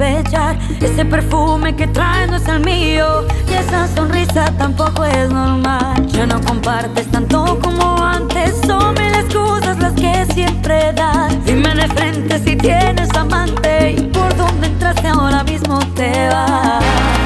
Ese perfume que traes no es el mío. Y esa sonrisa tampoco es normal. Ya no compartes tanto como antes. Son mil excusas las que siempre das. Dime de frente si tienes amante. Y por dónde entraste ahora mismo te vas.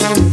En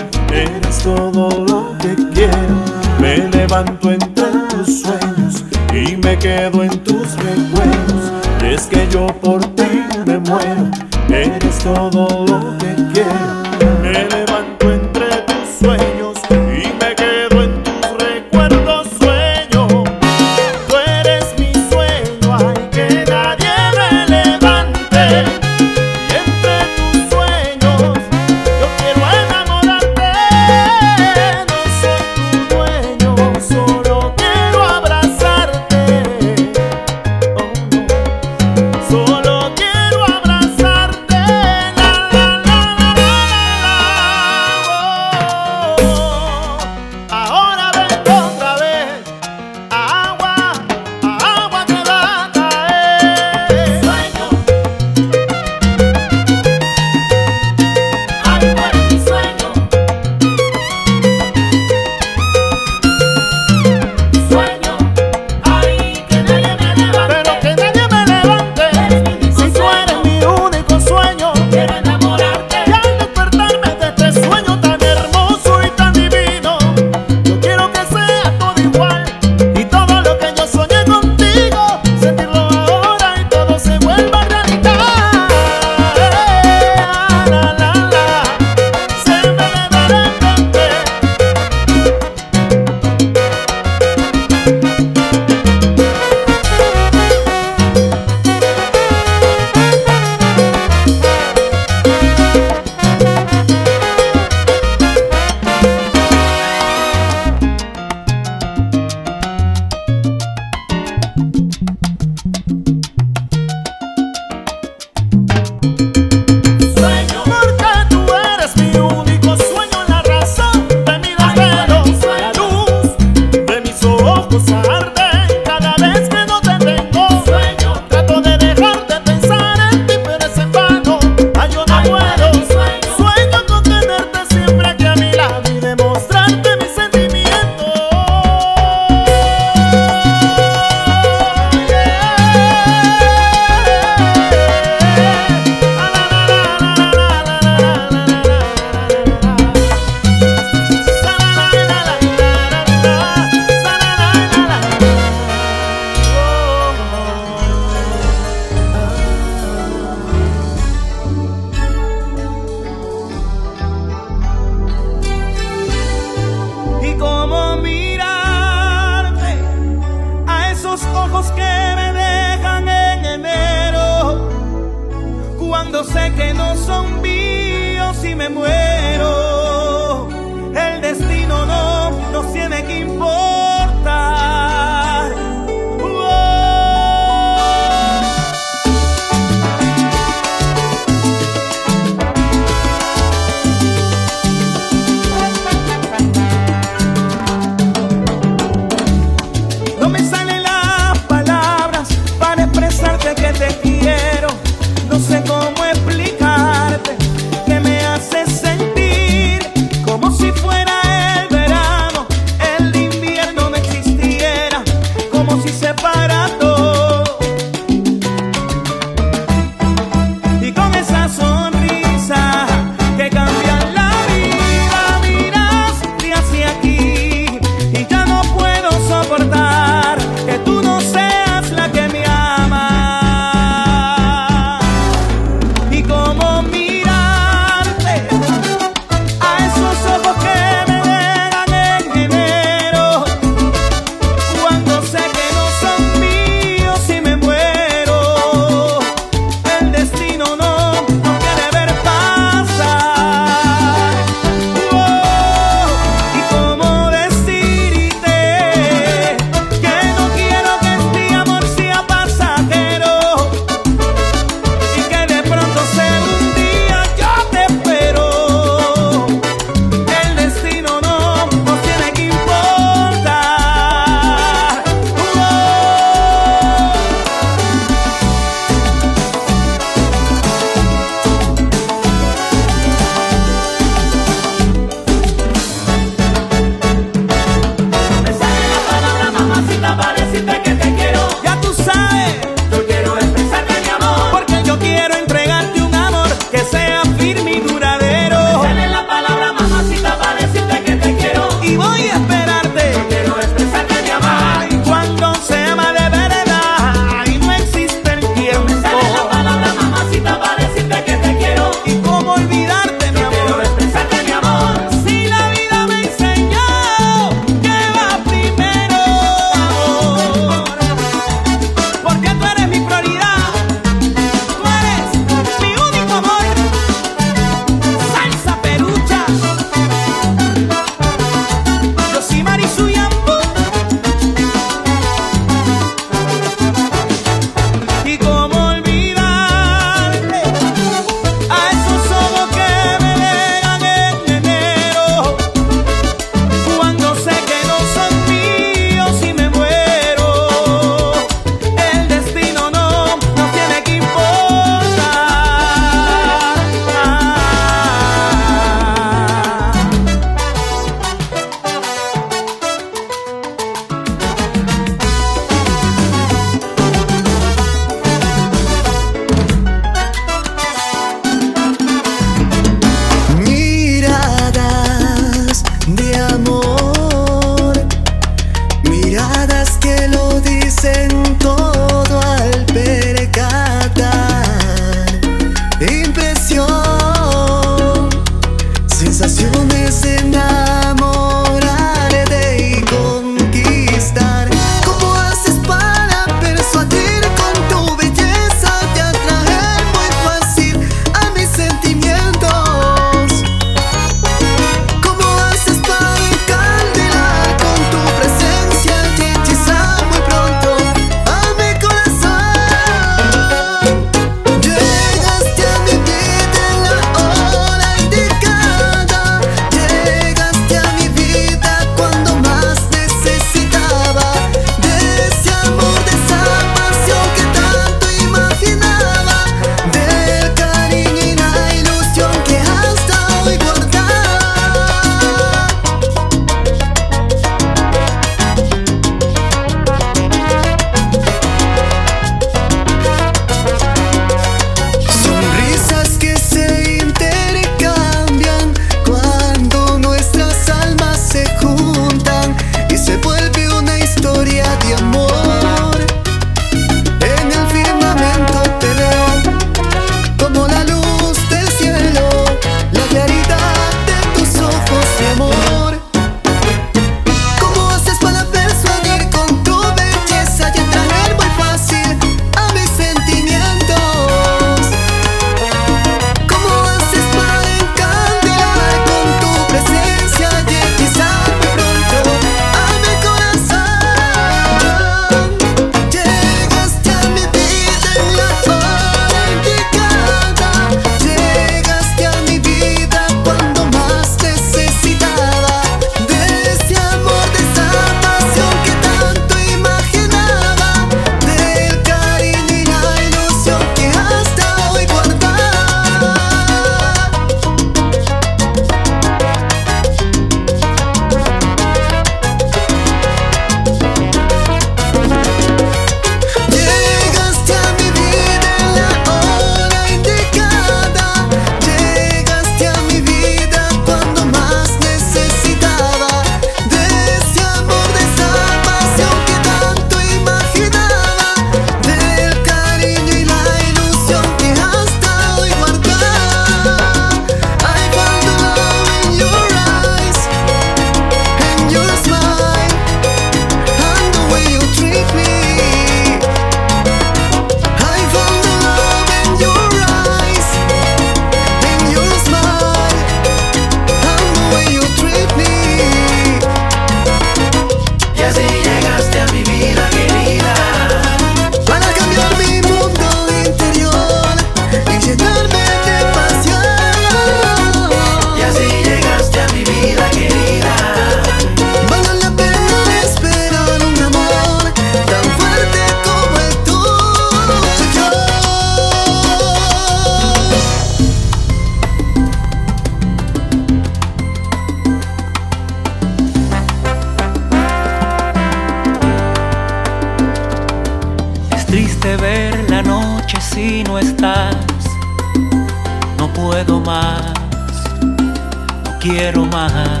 quiero más.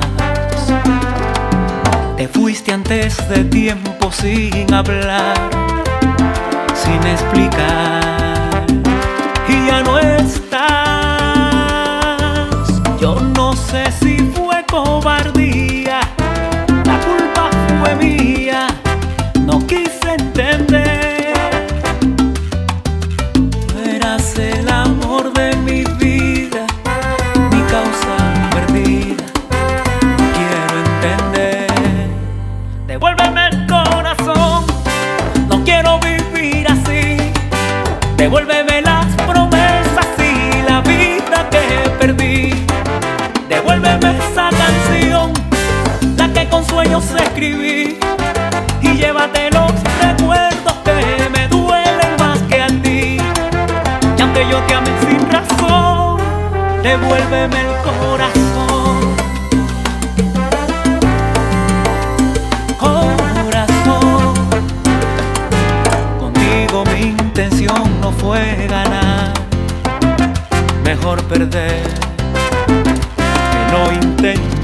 Te fuiste antes de tiempo sin hablar, sin explicar. Y ya no es devuélveme el corazón. Corazón, contigo mi intención no fue ganar, mejor perder que no intentar.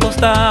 Costar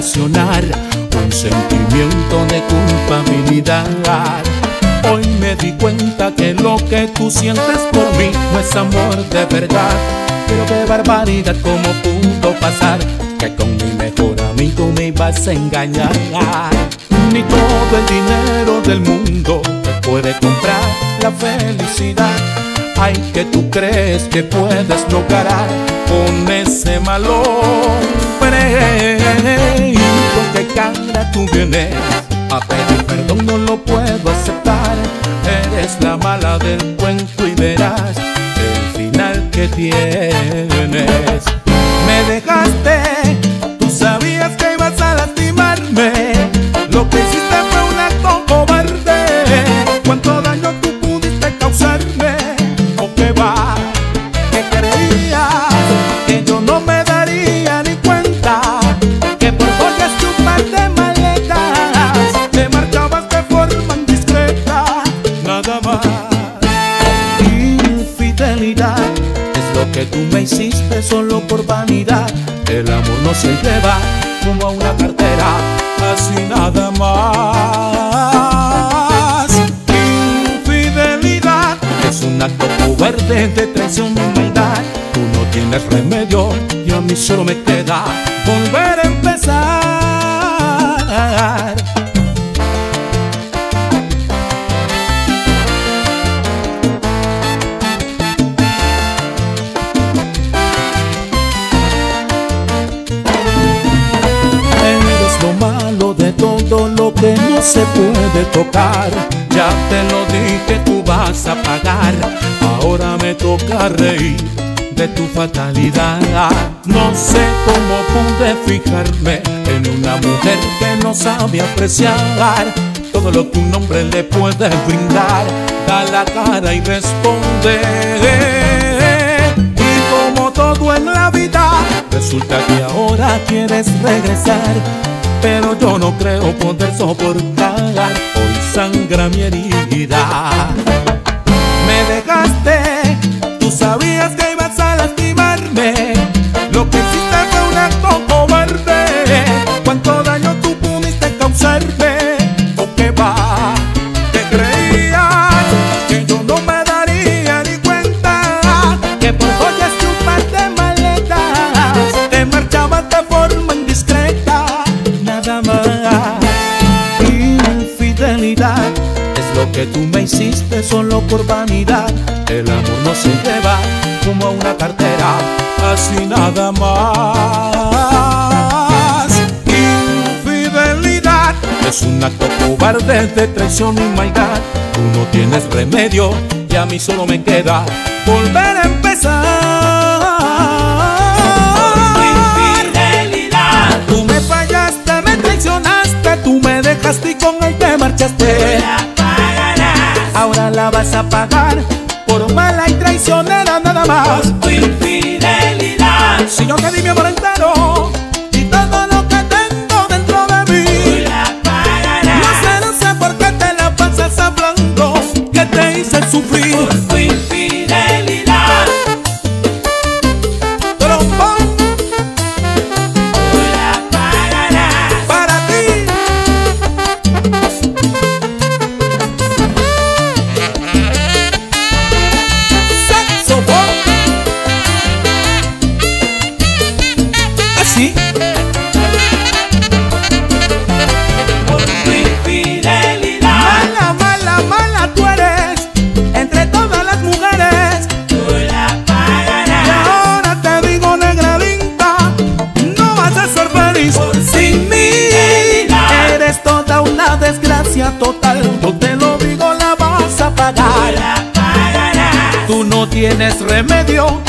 un sentimiento de culpabilidad. Hoy me di cuenta que lo que tú sientes por mí no es amor de verdad. Pero qué barbaridad, cómo pudo pasar que con mi mejor amigo me ibas a engañar. Ni todo el dinero del mundo te puede comprar la felicidad. Ay, que tú crees que puedes lograr con ese mal hombre. ¿Y con qué cara tú vienes? A pedir perdón no lo puedo aceptar. Eres la mala del cuento y verás el final que tienes. Me dejaste, tú sabías que ibas a lastimarme. Lo que hiciste fue un acto cobarde. ¿Cuánto El amor no se lleva como a una cartera, así nada más. Infidelidad es un acto cobarde de traición y maldad. Tú no tienes remedio y a mí solo me queda volver se puede tocar. Ya te lo dije, tú vas a pagar. Ahora me toca reír de tu fatalidad. No sé cómo pude fijarme en una mujer que no sabe apreciar todo lo que un hombre le puede brindar. Da la cara y responde. Y como todo en la vida, resulta que ahora quieres regresar. Pero yo no creo poder soportar, hoy sangra mi herida. Me dejaste, tú sabías que ibas a lastimarme. Lo que tú me hiciste solo por vanidad. El amor no se lleva como a una cartera, así nada más. Infidelidad es un acto cobarde de traición y maldad. Tú no tienes remedio y a mí solo me queda volver a empezar. Tú me fallaste, me traicionaste, tú me dejaste y con a pagar por mala y traicionera nada más. tu infidelidad. Si yo te di mi amor entero tienes remedio,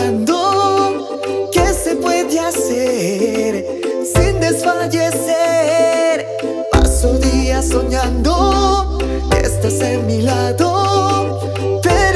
preguntando qué se puede hacer sin desfallecer. Paso días soñando que estás en mi lado. Pero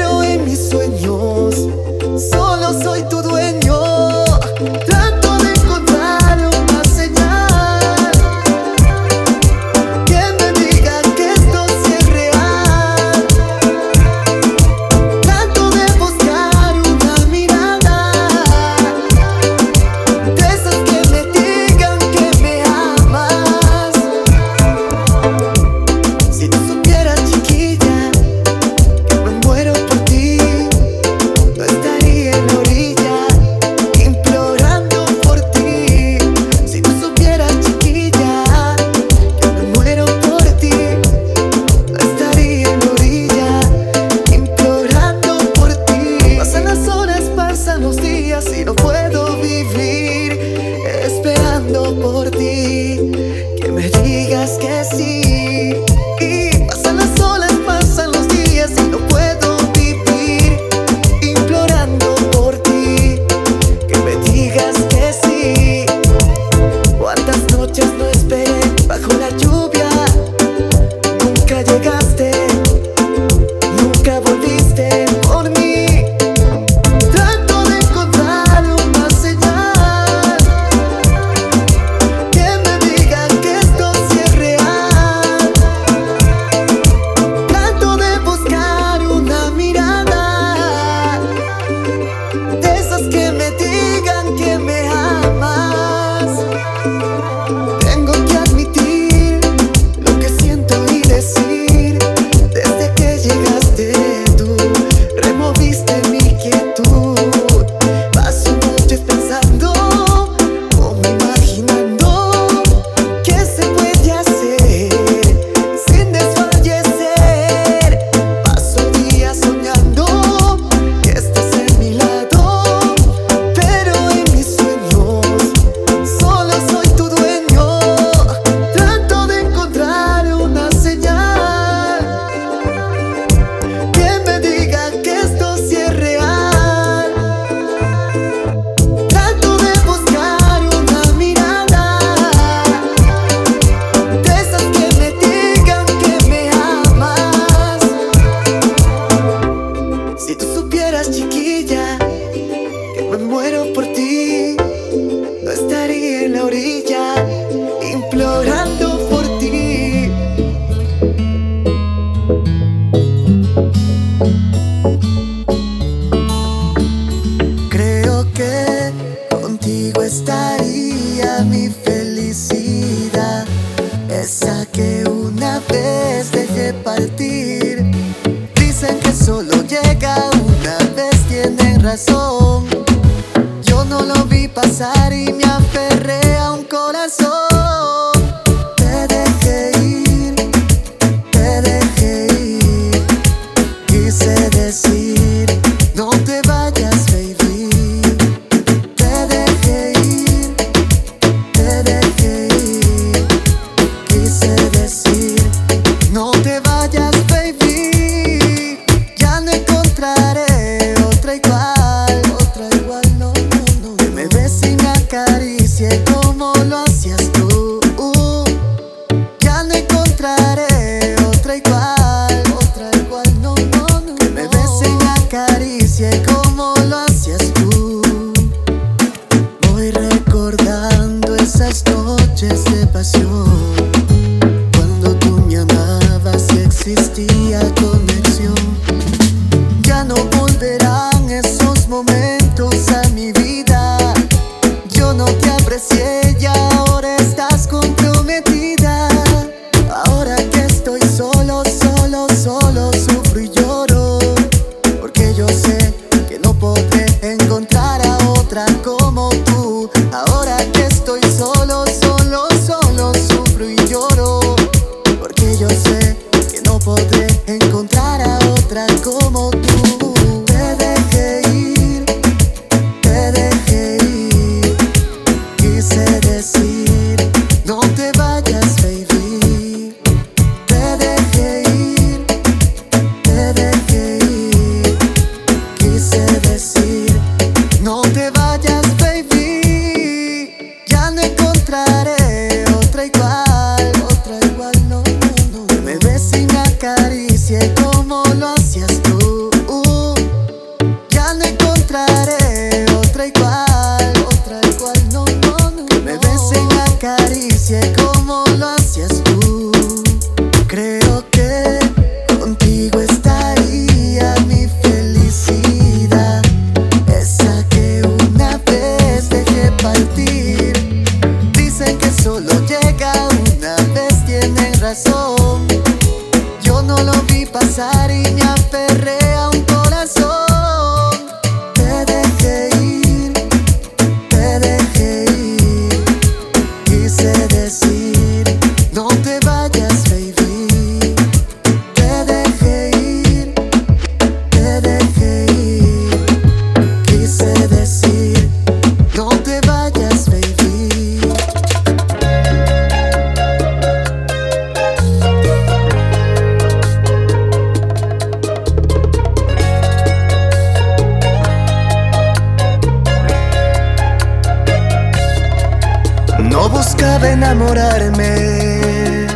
enamorarme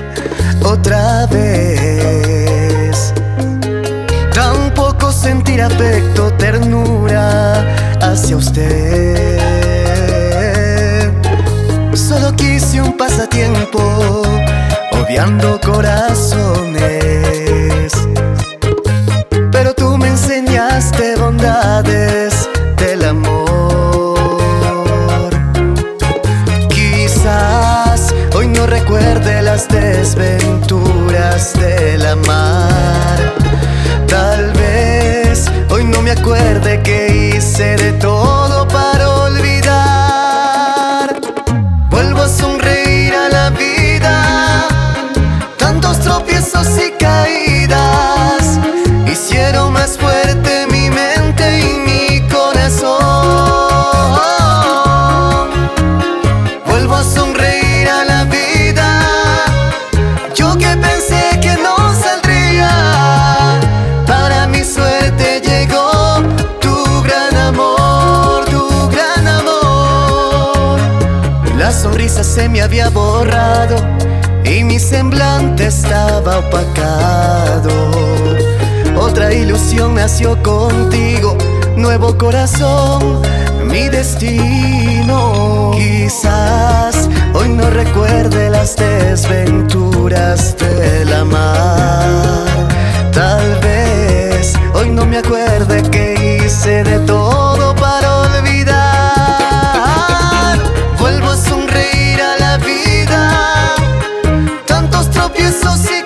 otra vez. Tampoco sentir afecto, ternura hacia usted. Solo quise un pasatiempo, obviando corazones. Pero tú me enseñaste bondades. Mi semblante estaba opacado. Otra ilusión nació contigo, nuevo corazón, mi destino. Quizás hoy no recuerde las desventuras de la mar. Tal vez hoy no me acuerde que hice de todo. sou seu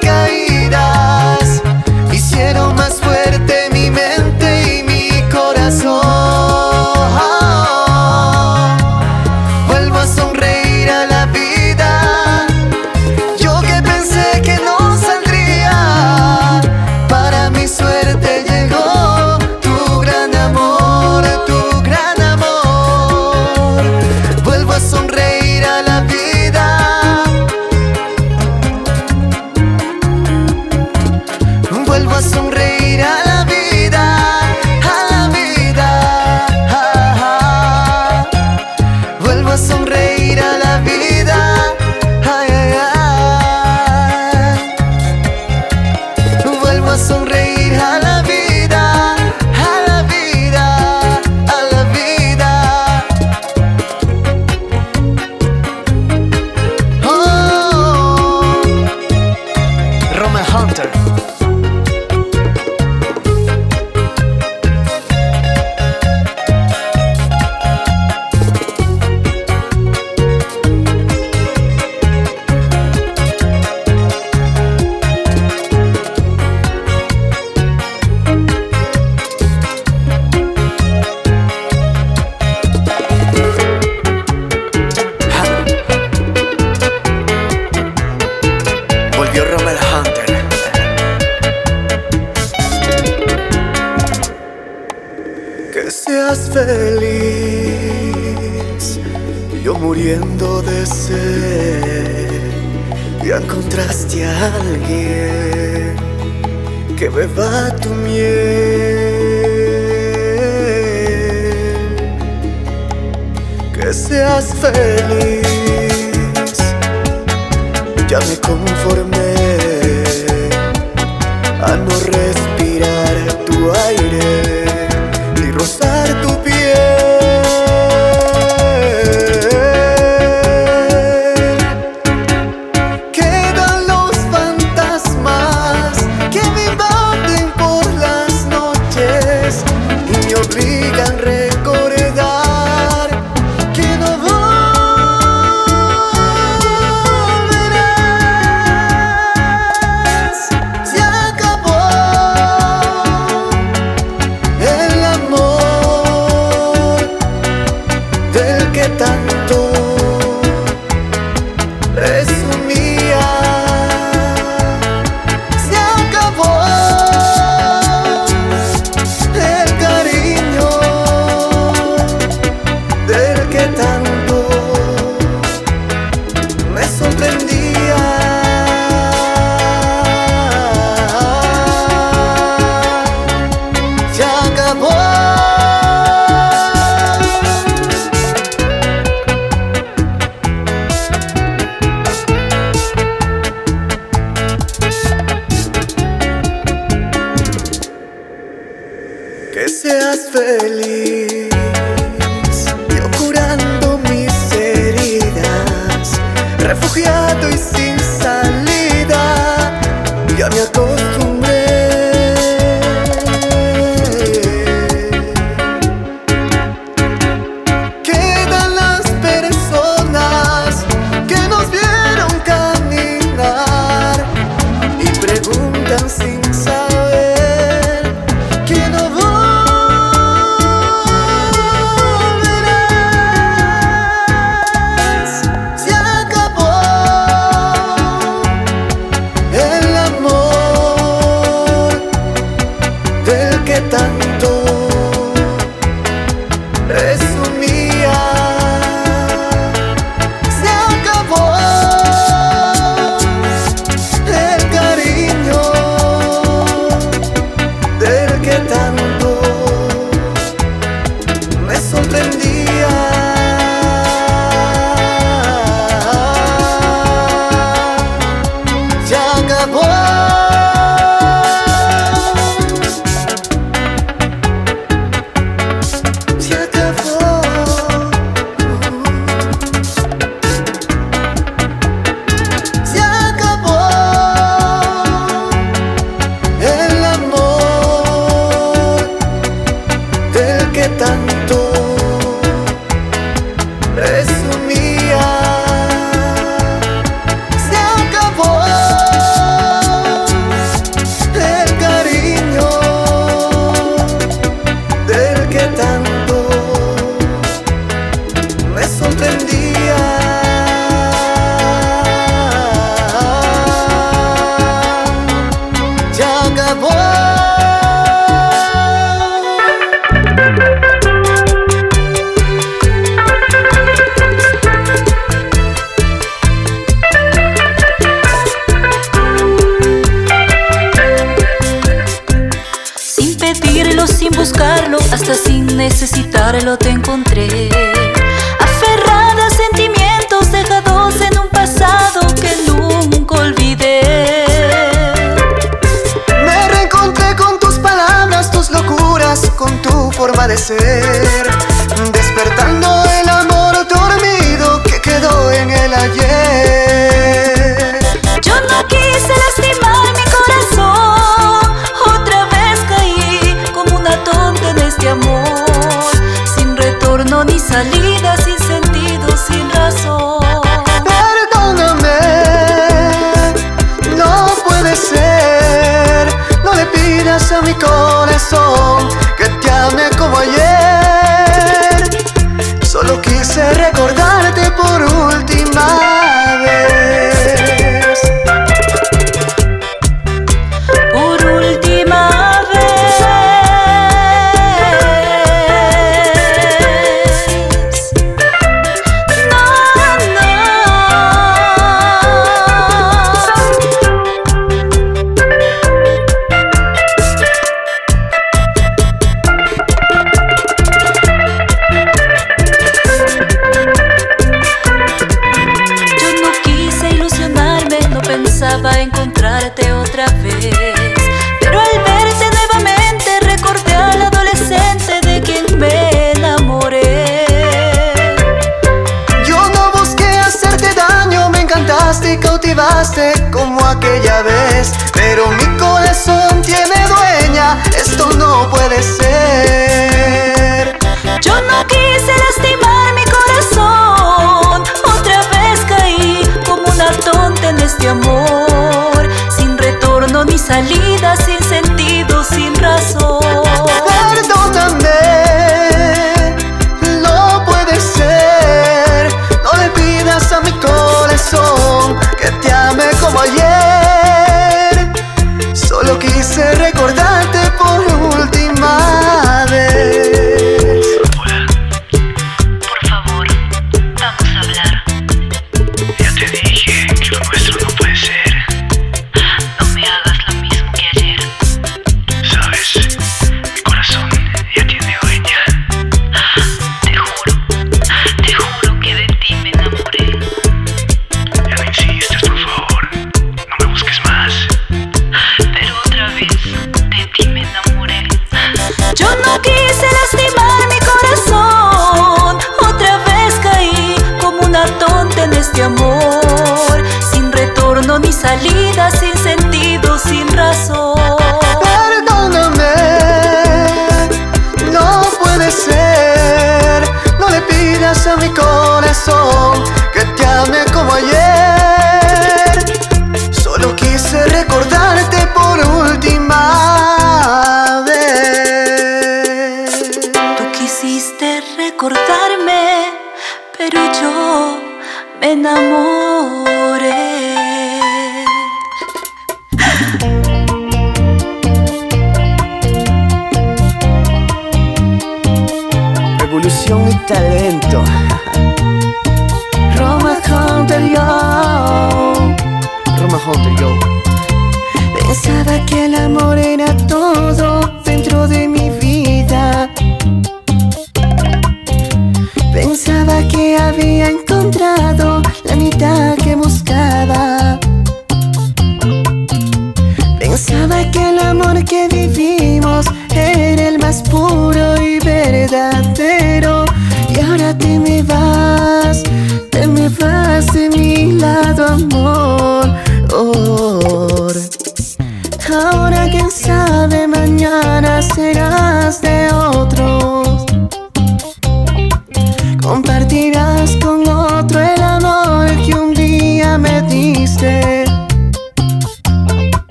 corazón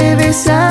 te besará?